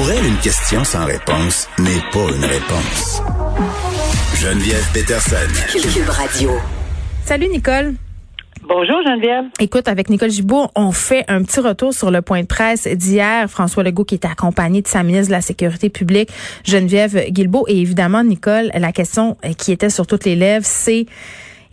Pour elle, une question sans réponse n'est pas une réponse. Geneviève Peterson. Cube Radio. Salut Nicole. Bonjour Geneviève. Écoute, avec Nicole Gibault, on fait un petit retour sur le point de presse d'hier. François Legault qui était accompagné de sa ministre de la Sécurité publique, Geneviève Guilbeault. Et évidemment, Nicole, la question qui était sur toutes les lèvres, c'est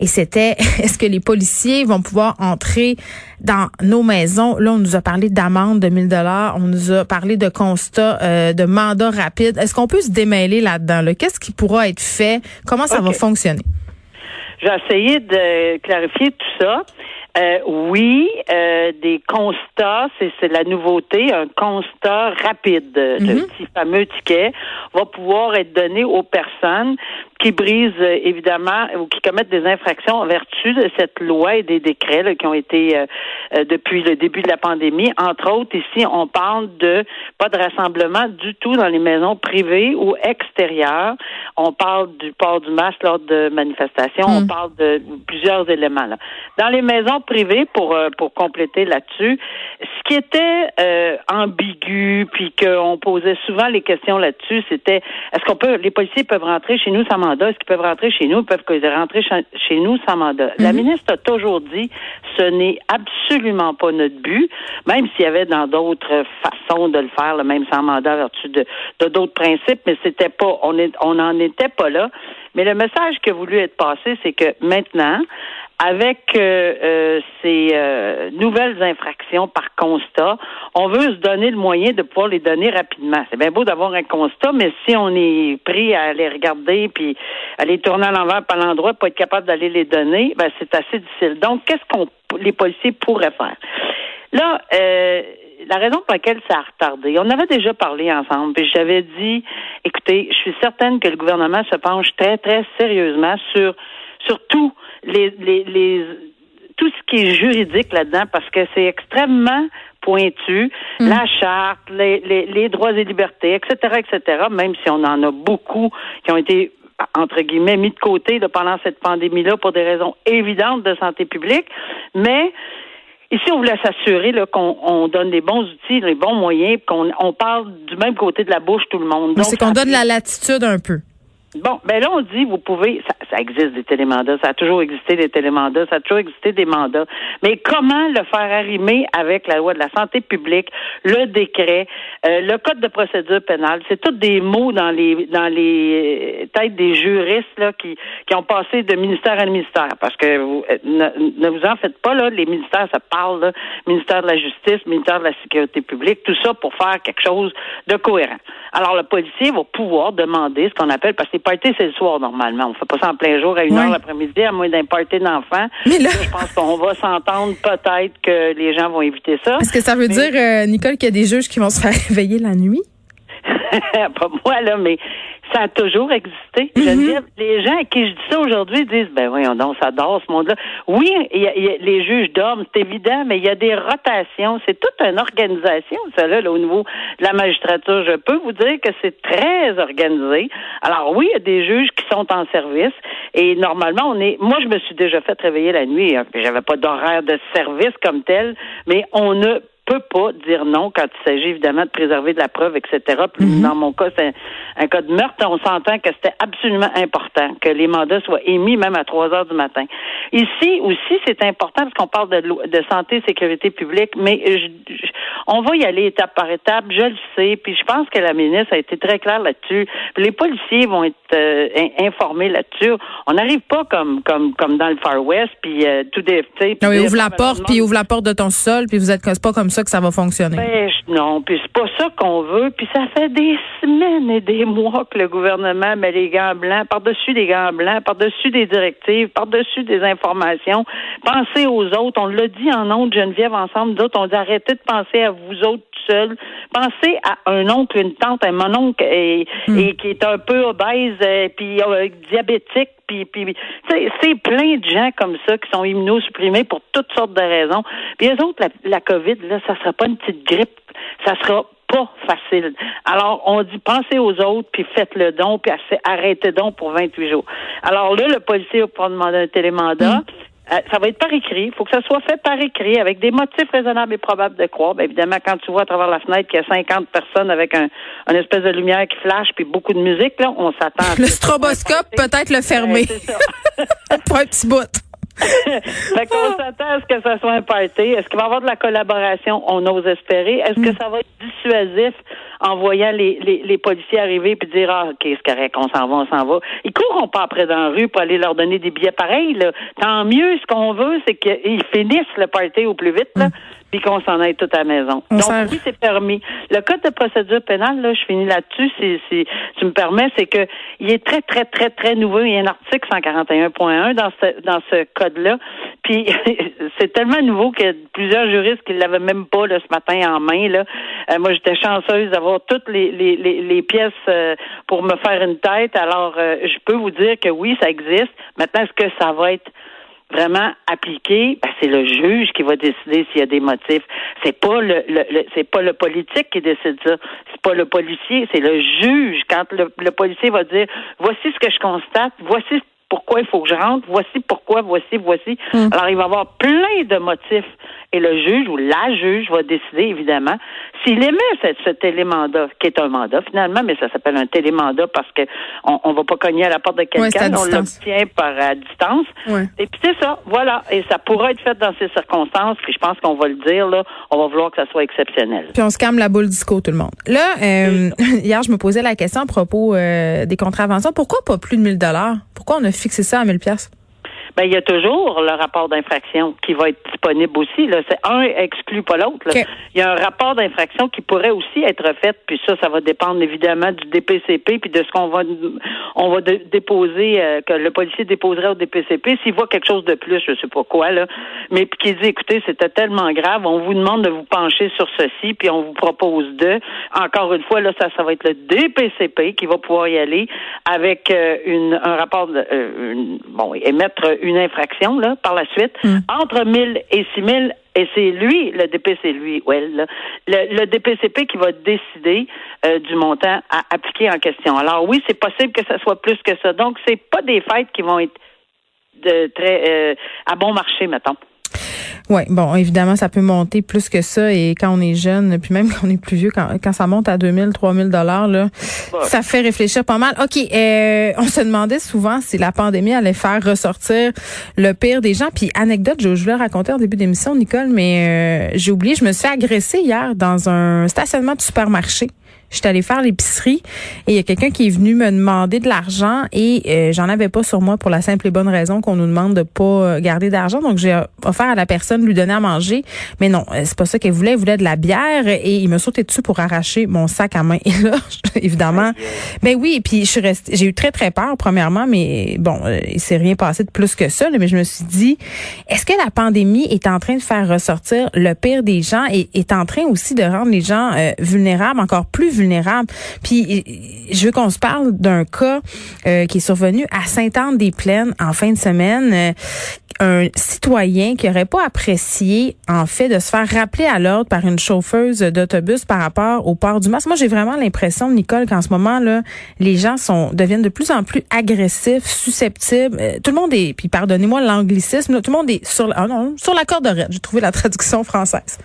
et c'était est-ce que les policiers vont pouvoir entrer dans nos maisons? Là, on nous a parlé d'amende de 1000 dollars, on nous a parlé de constat euh, de mandat rapide. Est-ce qu'on peut se démêler là-dedans là? Qu'est-ce qui pourra être fait? Comment ça va fonctionner? J'ai essayé de clarifier tout ça. Euh, oui, euh, des constats, c'est la nouveauté, un constat rapide, le mhm. petit fameux ticket va pouvoir être donné aux personnes qui brisent euh, évidemment ou qui commettent des infractions en vertu de cette loi et des décrets qui ont été euh, euh, depuis le début de la pandémie. Entre autres, ici, on parle de pas de rassemblement du tout dans les maisons privées ou extérieures. On parle du port du masque lors de manifestations. On hmm. parle de plusieurs éléments. Là. Dans les maisons privées, pour pour compléter là-dessus, ce qui était ambigu, puis qu'on posait souvent les questions là-dessus, c'était est-ce qu'on peut, les policiers peuvent rentrer chez nous sans est-ce qu'ils peuvent rentrer chez nous? Ils peuvent rentrer chez nous sans mandat. La mhm. ministre a toujours dit ce n'est absolument pas notre but, même s'il y avait dans d'autres façons de le faire, le même sans mandat, vertu de d'autres principes, mais c'était pas, on on n'en était pas là. Mais le message qui a voulu être passé, c'est que maintenant, avec euh, euh, ces euh, nouvelles infractions par constat, on veut se donner le moyen de pouvoir les donner rapidement. C'est bien beau d'avoir un constat, mais si on est pris à les regarder puis à les tourner à l'envers par l'endroit, pour être capable d'aller les donner, ben c'est assez difficile. Donc, qu'est-ce qu'on les policiers pourraient faire? Là, la raison pour laquelle ça a retardé, on avait déjà parlé ensemble, puis j'avais dit, écoutez, je suis certaine que le gouvernement se penche très, très sérieusement sur, sur tout les, les, les tout ce qui est juridique là-dedans parce que c'est extrêmement pointu, mm. la charte, les, les, les, droits et libertés, etc., etc., même si on en a beaucoup qui ont été entre guillemets mis de côté pendant cette pandémie-là pour des raisons évidentes de santé publique, mais Ici, on voulait s'assurer qu'on on donne les bons outils, les bons moyens, qu'on on parle du même côté de la bouche tout le monde. C'est qu'on donne la latitude un peu. Bon, ben là, on dit, vous pouvez, ça, ça, existe des télémandats, ça a toujours existé des télémandats, ça a toujours existé des mandats. Mais comment le faire arrimer avec la loi de la santé publique, le décret, euh, le code de procédure pénale, c'est tous des mots dans les dans les euh, têtes des juristes là qui qui ont passé de ministère à ministère, parce que vous, euh, ne, vous en faites pas là, les ministères ça parle, là, ministère de la justice, ministère de la sécurité publique, tout ça pour faire quelque chose de cohérent. Alors le policier va pouvoir demander ce qu'on appelle parce que parties, c'est le soir normalement. On fait pas ça en plein jour à une heure l'après-midi, à moins d'un party d'enfants. Mais là, je pense qu'on va s'entendre peut-être que les gens vont éviter ça. Est-ce que ça veut dire, euh, Nicole, qu'il y a des juges qui vont se faire réveiller la nuit? pas moi, là, mais ça a toujours existé. Je mhm. les gens à qui je dis ça aujourd'hui disent, ben voyons donc, ça dort ce monde-là. Oui, les juges dorment, c'est évident, mais il y a des rotations. C'est toute une organisation, ça, là, au niveau de la magistrature. Je peux vous dire que c'est très organisé. Alors oui, il y a des juges qui sont en service et normalement, on est. Moi, je me suis déjà fait réveiller la nuit. Hein, j'avais pas d'horaire de service comme tel, mais on a peut pas dire non quand il s'agit évidemment de préserver de la preuve, etc. Puis mhm. dans mon cas, c'est un, cas de meurtre. On s'entend que c'était absolument important que les mandats soient émis même à 3 heures du matin. Ici aussi, c'est important parce qu'on parle de, de santé et sécurité publique, mais on va y aller étape par étape. Je le sais, puis je pense que la ministre a été très claire là-dessus. Les policiers vont être euh, informés là-dessus. On n'arrive pas comme comme comme dans le Far West, puis euh, tout des. Non, ouvre la porte, puis ouvre la porte de ton sol, puis vous êtes pas comme ça que ça va fonctionner. Ben, non, puis c'est pas ça qu'on veut. Puis ça fait des semaines et des mois que le gouvernement met les gants blancs par-dessus des gants blancs, par-dessus des directives, par-dessus des informations. Pensez aux autres. On l'a dit en ondes, Geneviève, ensemble. D'autres, on dit arrêtez de penser à vous autres seuls. Pensez à un oncle, une tante, un mononcle et, hmm. et qui est un peu obèse, et puis euh, diabétique c'est plein de gens comme ça qui sont immunosupprimés pour toutes sortes de raisons. Puis les autres, la, la COVID, là, ça sera pas une petite grippe, ça sera pas facile. Alors, on dit pensez aux autres, puis faites le don, puis arrêtez donc pour 28 jours. Alors là, le policier va pouvoir demander un télémandat. Mm. Euh, ça va être par écrit. Il faut que ça soit fait par écrit, avec des motifs raisonnables et probables de croire. Bien, évidemment, quand tu vois à travers la fenêtre qu'il y a 50 personnes avec un, une espèce de lumière qui flash puis beaucoup de musique, là, on s'attend. Le stroboscope, peut-être le fermer. Pour un petit bout. fait qu'on s'attend à ce que ça soit un party. Est-ce qu'il va y avoir de la collaboration? On ose espérer. Est-ce que mm. ça va être dissuasif? En voyant les, les, les policiers arriver puis dire Ah, OK, c'est correct, on s'en va, on s'en va. Ils courront pas après dans la rue pour aller leur donner des billets pareils. Tant mieux, ce qu'on veut, c'est qu'ils finissent le party au plus vite. Là. Puis qu'on s'en aille toute à la maison. Donc, oui, c'est permis. Le code de procédure pénale, là, je finis là-dessus, si, si tu me permets, c'est que il est très, très, très, très nouveau. Il y a un article 141.1 dans ce, dans ce code-là. Puis, c'est tellement nouveau qu'il y a plusieurs juristes qui l'avaient même pas, là, ce matin en main, là. Euh, moi, j'étais chanceuse d'avoir toutes les, les, les, pièces euh, pour me faire une tête. Alors, euh, je peux vous dire que oui, ça existe. Maintenant, est-ce que ça va être vraiment appliqué, ben, c'est le juge qui va décider s'il y a des motifs. C'est pas le, le, c'est pas le politique qui décide ça. C'est pas le policier, c'est le juge. Quand le, le policier va dire voici ce que je constate, voici pourquoi il faut que je rentre, voici pourquoi, voici, voici. Hmm. Alors, il va y avoir plein de motifs. Et le juge ou la juge va décider, évidemment, s'il émet ce, ce télémandat, qui est un mandat finalement, mais ça s'appelle un télémandat parce que on, va pas cogner à la porte de quelqu'un, on l'obtient par à distance. Et puis c'est ça, voilà. Et ça pourra être fait dans ces circonstances, puis je pense qu'on va le dire, là, on va vouloir que ça soit exceptionnel. Puis on se calme la boule disco, tout le monde. Là, euh, hier, je me posais la question à propos euh, des contraventions. Pourquoi pas plus de 1000 dollars? Pourquoi on a fixé ça à 1000 pièces? Ben, il y a toujours le rapport d'infraction qui va être disponible aussi. Là. C'est un exclut pas l'autre. Il y a un rapport d'infraction qui pourrait aussi être fait, puis ça, ça va dépendre évidemment du DPCP puis de ce qu'on va on va déposer, euh, que le policier déposerait au DPCP. S'il voit quelque chose de plus, je sais pas quoi, là, mais puis qu'il dit écoutez, c'était tellement grave, on vous demande de vous pencher sur ceci, puis on vous propose de. Encore une fois, là, ça, ça va être le DPCP qui va pouvoir y aller avec euh, une, un rapport de, euh, bon, émettre une infraction là, par la suite, hmm. entre 1000 et 6000 et c'est lui, le DPC, lui, well, le, DPCP qui va décider euh, du montant à appliquer en question. Alors oui, c'est possible que ça soit plus que ça. Donc, c'est pas des fêtes qui vont être de très euh, à bon marché, mettons. Oui, bon, évidemment, ça peut monter plus que ça et quand on est jeune, puis même quand on est plus vieux, quand, quand ça monte à 2000, 3000 dollars, là, ça fait réfléchir pas mal. OK, euh, on se demandait souvent si la pandémie allait faire ressortir le pire des gens. Puis anecdote, je, je voulais raconter en début d'émission, Nicole, mais euh, j'ai oublié, je me suis fait agresser hier dans un stationnement de supermarché. J'étais allée faire l'épicerie et il y a quelqu'un qui est venu me demander de l'argent et euh, j'en avais pas sur moi pour la simple et bonne raison qu'on nous demande de pas euh, garder d'argent. Donc j'ai offert à la personne de lui donner à manger, mais non, euh, c'est pas ça qu'elle voulait. Elle voulait de la bière et il me sautait dessus pour arracher mon sac à main. Et là, évidemment, ben oui. Et puis je suis restée, j'ai eu très très peur premièrement, mais bon, il s'est rien passé de plus que ça. mais je me suis dit, est-ce que la pandémie est en train de faire ressortir le pire des gens et est en train aussi de rendre les gens vulnérables encore plus vulnérables. Puis je veux qu'on se parle d'un cas euh, qui est survenu à Sainte-Anne-des-Plaines en fin de semaine. Euh, un citoyen qui aurait pas apprécié en fait de se faire rappeler à l'ordre par une chauffeuse d'autobus par rapport au port du masque. Moi, j'ai vraiment l'impression, Nicole, qu'en ce moment là, les gens sont deviennent de plus en plus agressifs, susceptibles. Euh, tout le monde est, puis pardonnez-moi l'anglicisme, tout le monde est sur, ah la corde raide. J'ai trouvé la traduction française.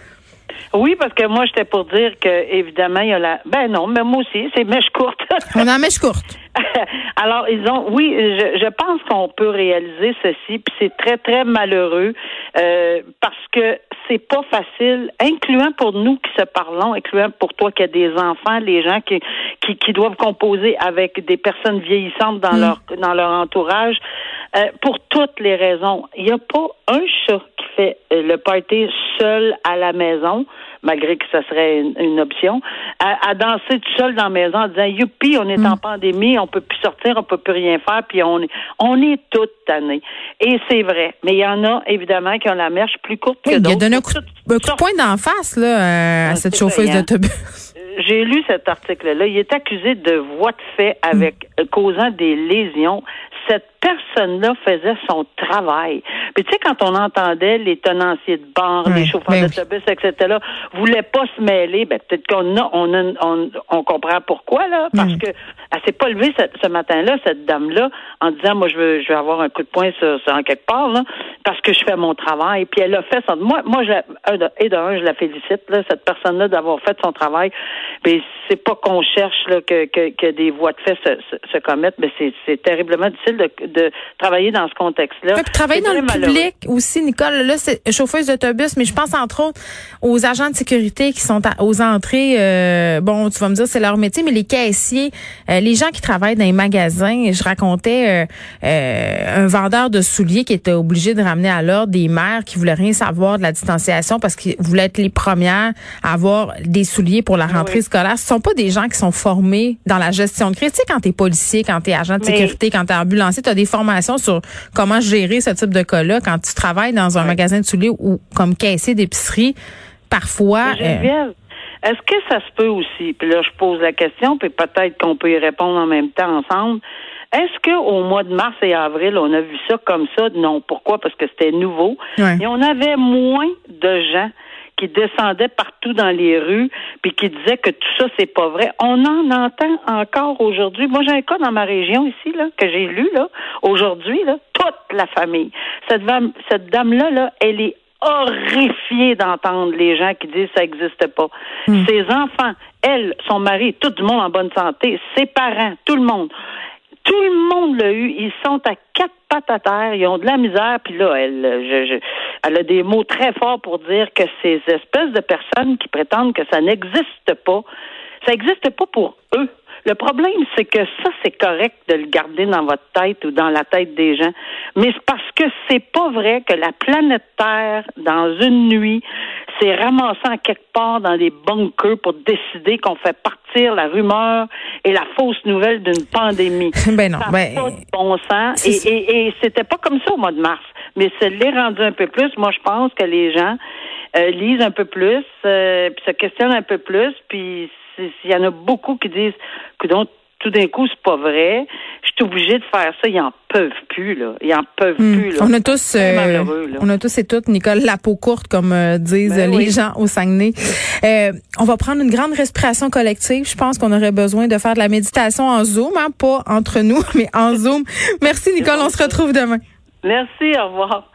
Oui, parce que moi, j'étais pour dire que, évidemment, il y a la. Ben non, mais moi aussi, c'est mèche courte. On a mèche courte. Alors, ils ont. Oui, je, je pense qu'on peut réaliser ceci, puis c'est très, très malheureux euh, parce que c'est pas facile, incluant pour nous qui se parlons, incluant pour toi qui as des enfants, les gens qui, qui, qui doivent composer avec des personnes vieillissantes dans mm. leur dans leur entourage, euh, pour toutes les raisons. Il n'y a pas un chat qui fait euh, le party seul à la maison malgré que ça serait une, option, à, danser tout seul dans la maison en disant youpi, on est en mm. pandémie, on peut plus sortir, on peut plus rien faire, puis on est on est toute tannée. Et c'est vrai, mais il y en a évidemment qui ont la marche plus courte que d'autres. Il a donné un coup, de poing d'en face là à ah, cette chauffeuse d'autobus. Euh, j'ai lu cet article-là. Il est accusé de voie de fait avec mm. causant des lésions. Cette personne-là faisait son travail. Puis tu sais, quand on entendait les tenanciers de bar, les chauffeurs ben d'autobus, etc., voulaient pas se mêler, ben peut-être qu'on a, on, on, on, comprend pourquoi, là, parce mm. que elle s'est pas levée ce, matin-là, cette dame-là, en disant, moi, je veux, je veux avoir un coup de poing sur, en quelque part, là, parce que je fais mon travail. Puis elle a fait son, moi, moi, je, et d'un, je la félicite, là, cette personne-là, d'avoir fait son travail. Mais c'est pas qu'on cherche là, que, que, que, des voies de fait se, se, commettent, mais c'est terriblement difficile de, de, travailler dans ce contexte-là. travailler dans le public aussi, Nicole, là, c'est chauffeuse d'autobus, mais je pense entre autres aux agents de sécurité qui sont aux entrées. Euh, bon, tu vas me dire, c'est leur métier, mais les caissiers, euh, les gens qui travaillent dans les magasins, je racontais euh, un vendeur de souliers qui était obligé de ramener à l'ordre des mères qui voulaient rien savoir de la distanciation parce qu'ils voulaient être les premières à avoir des souliers pour la ah rentrée scolaire. Ce sont pas des gens qui sont formés dans la gestion de crise. Tu sais, quand t'es policier, quand t'es agent de sécurité, quand t'es ambulancier, t'as des formations sur comment gérer ce type de cas-là. Quand tu travailles dans un magasin de souliers ou comme caissier d'épicerie, parfois. Euh, est-ce que ça se peut aussi, puis là je pose la question, puis peut-être qu'on peut y répondre en même temps ensemble. Est-ce qu'au mois de mars et avril, on a vu ça comme ça? Non. Pourquoi? Parce que c'était nouveau. Et on avait moins de gens qui descendaient partout dans les rues puis qui disaient que tout ça c'est pas vrai. On en entend encore aujourd'hui. Moi j'ai un cas dans ma région ici là que j'ai lu là aujourd'hui là toute la famille. Cette dame cette dame là là elle est horrifiée d'entendre les gens qui disent ça n'existe pas. Hmm. Ses enfants, elle, son mari, tout le monde en bonne santé, ses parents, tout le monde. Tout le monde l'a eu. Ils sont à quatre pattes à terre. Ils ont de la misère. Puis là, elle, je, elle a des mots très forts pour dire que ces espèces de personnes qui prétendent que ça n'existe pas, ça n'existe pas pour eux. Le problème, c'est que ça, c'est correct de le garder dans votre tête ou dans la tête des gens. Mais c'est parce que c'est pas vrai que la planète Terre, dans une nuit, s'est en quelque part dans des bunkers pour décider qu'on fait partir la rumeur et la fausse nouvelle d'une pandémie. ben non, ben, pas de bon sens. Et, et, et c'était pas comme ça au mois de mars. Mais ça l'est rendu un peu plus. Moi, je pense que les gens euh, lisent un peu plus, euh, puis se questionnent un peu plus, puis il y en a beaucoup qui disent que donc tout d'un coup, c'est pas vrai. Je suis obligée de faire ça. Ils en peuvent plus, là. Ils en peuvent hmm. plus, là. On a tous, euh, on a tous et toutes, Nicole, la peau courte, comme euh, disent ben les gens au Saguenay. Euh, on va prendre une grande respiration collective. Je pense qu'on aurait besoin de faire de la méditation en Zoom, hein, pas entre nous, mais en Zoom. Merci, Nicole. On se retrouve demain. Merci. Au revoir.